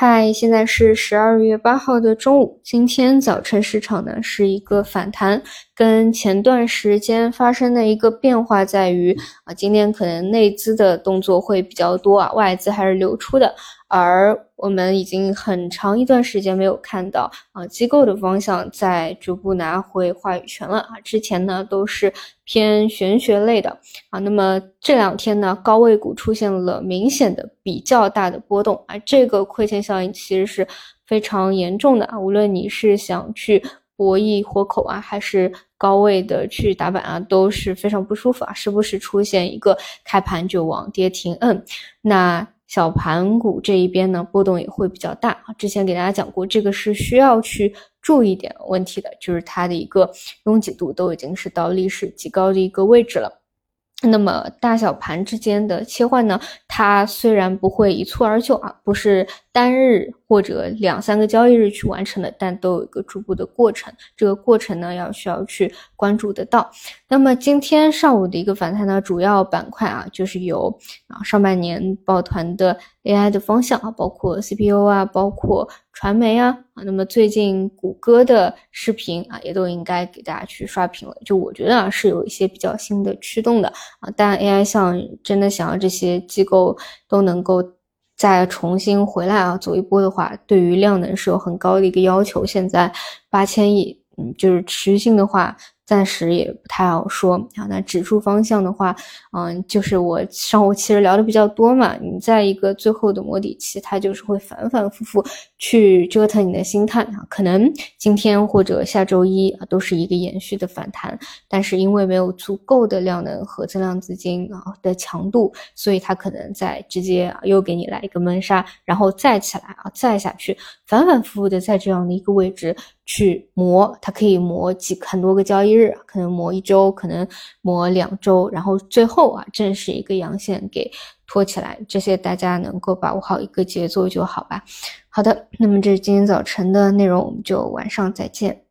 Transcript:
嗨，现在是十二月八号的中午。今天早晨市场呢是一个反弹，跟前段时间发生的一个变化在于啊，今天可能内资的动作会比较多啊，外资还是流出的。而我们已经很长一段时间没有看到啊，机构的方向在逐步拿回话语权了啊。之前呢都是偏玄学类的啊，那么这两天呢高位股出现了明显的比较大的波动啊，这个亏钱效应其实是非常严重的啊。无论你是想去博弈活口啊，还是高位的去打板啊，都是非常不舒服啊，时不时出现一个开盘就往跌停摁，那。小盘股这一边呢，波动也会比较大。之前给大家讲过，这个是需要去注意点问题的，就是它的一个拥挤度都已经是到历史极高的一个位置了。那么大小盘之间的切换呢，它虽然不会一蹴而就啊，不是单日或者两三个交易日去完成的，但都有一个逐步的过程。这个过程呢，要需要去关注得到。那么今天上午的一个反弹呢，主要板块啊，就是有啊上半年抱团的 AI 的方向啊，包括 CPU 啊，包括传媒啊啊。那么最近谷歌的视频啊，也都应该给大家去刷屏了。就我觉得啊，是有一些比较新的驱动的啊。但 AI 像真的想要这些机构都能够再重新回来啊，走一波的话，对于量能是有很高的一个要求。现在八千亿，嗯，就是持续性的话。暂时也不太好说啊。那指数方向的话，嗯，就是我上午其实聊的比较多嘛。你在一个最后的摸底期，它就是会反反复复去折腾你的心态啊。可能今天或者下周一啊，都是一个延续的反弹，但是因为没有足够的量能和增量资金啊的强度，所以它可能在直接啊又给你来一个闷杀，然后再起来啊，再下去，反反复复的在这样的一个位置。去磨，它可以磨几很多个交易日，可能磨一周，可能磨两周，然后最后啊，正是一个阳线给托起来，这些大家能够把握好一个节奏就好吧。好的，那么这是今天早晨的内容，我们就晚上再见。